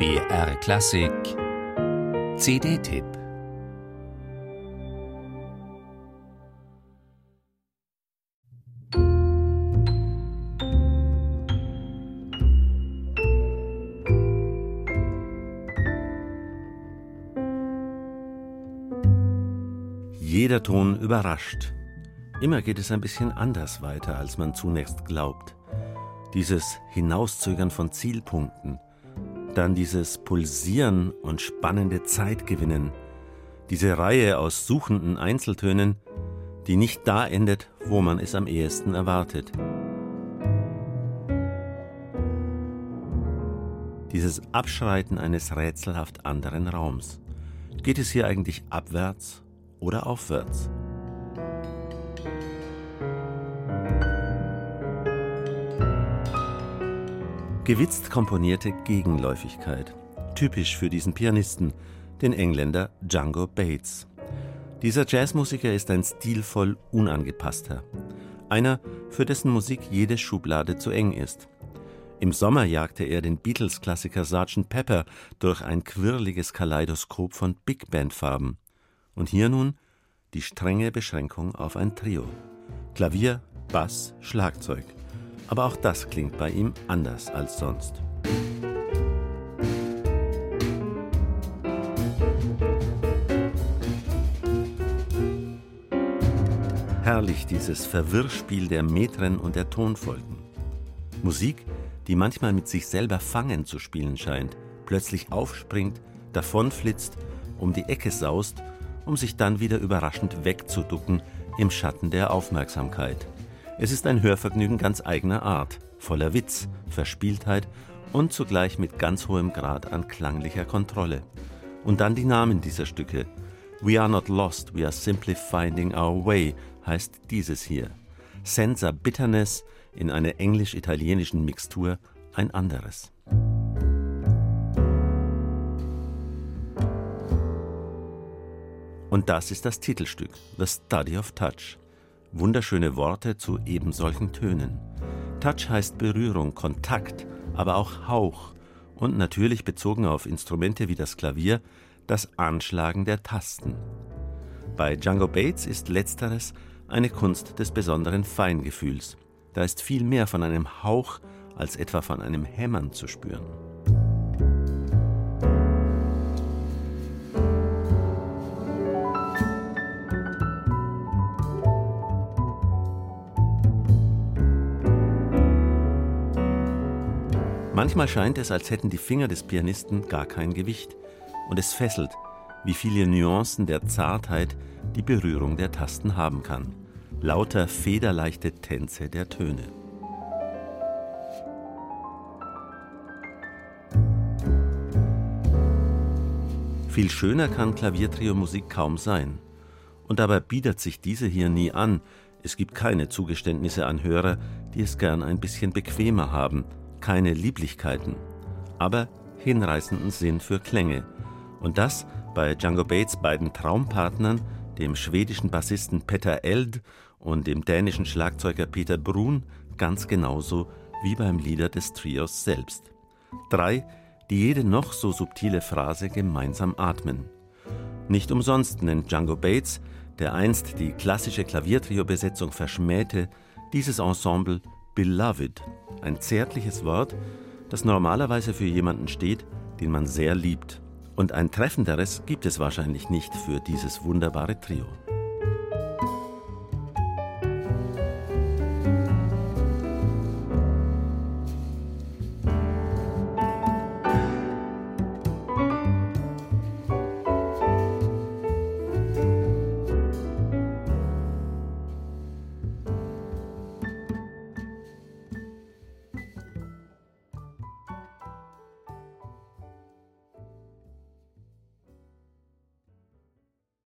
BR Klassik CD-Tipp Jeder Ton überrascht. Immer geht es ein bisschen anders weiter, als man zunächst glaubt. Dieses Hinauszögern von Zielpunkten, dann dieses Pulsieren und spannende Zeitgewinnen, diese Reihe aus suchenden Einzeltönen, die nicht da endet, wo man es am ehesten erwartet. Dieses Abschreiten eines rätselhaft anderen Raums. Geht es hier eigentlich abwärts oder aufwärts? Gewitzt komponierte Gegenläufigkeit, typisch für diesen Pianisten, den Engländer Django Bates. Dieser Jazzmusiker ist ein stilvoll unangepasster, einer, für dessen Musik jede Schublade zu eng ist. Im Sommer jagte er den Beatles-Klassiker Sgt. Pepper durch ein quirliges Kaleidoskop von Big Band-Farben. Und hier nun die strenge Beschränkung auf ein Trio: Klavier, Bass, Schlagzeug. Aber auch das klingt bei ihm anders als sonst. Herrlich dieses Verwirrspiel der Metren und der Tonfolgen. Musik, die manchmal mit sich selber fangen zu spielen scheint, plötzlich aufspringt, davonflitzt, um die Ecke saust, um sich dann wieder überraschend wegzuducken im Schatten der Aufmerksamkeit. Es ist ein Hörvergnügen ganz eigener Art, voller Witz, Verspieltheit und zugleich mit ganz hohem Grad an klanglicher Kontrolle. Und dann die Namen dieser Stücke. We are not lost, we are simply finding our way heißt dieses hier. Senza Bitterness in einer englisch-italienischen Mixtur ein anderes. Und das ist das Titelstück, The Study of Touch. Wunderschöne Worte zu ebensolchen Tönen. Touch heißt Berührung, Kontakt, aber auch Hauch und natürlich bezogen auf Instrumente wie das Klavier, das Anschlagen der Tasten. Bei Django Bates ist letzteres eine Kunst des besonderen Feingefühls. Da ist viel mehr von einem Hauch als etwa von einem Hämmern zu spüren. Manchmal scheint es, als hätten die Finger des Pianisten gar kein Gewicht, und es fesselt, wie viele Nuancen der Zartheit die Berührung der Tasten haben kann. Lauter federleichte Tänze der Töne. Viel schöner kann Klaviertrio-Musik kaum sein. Und dabei bietet sich diese hier nie an. Es gibt keine Zugeständnisse an Hörer, die es gern ein bisschen bequemer haben, keine Lieblichkeiten, aber hinreißenden Sinn für Klänge. Und das bei Django Bates beiden Traumpartnern, dem schwedischen Bassisten Peter Eld und dem dänischen Schlagzeuger Peter Brun, ganz genauso wie beim Lieder des Trios selbst. Drei, die jede noch so subtile Phrase gemeinsam atmen. Nicht umsonst nennt Django Bates, der einst die klassische Klaviertrio-Besetzung verschmähte, dieses Ensemble Beloved, ein zärtliches Wort, das normalerweise für jemanden steht, den man sehr liebt. Und ein treffenderes gibt es wahrscheinlich nicht für dieses wunderbare Trio.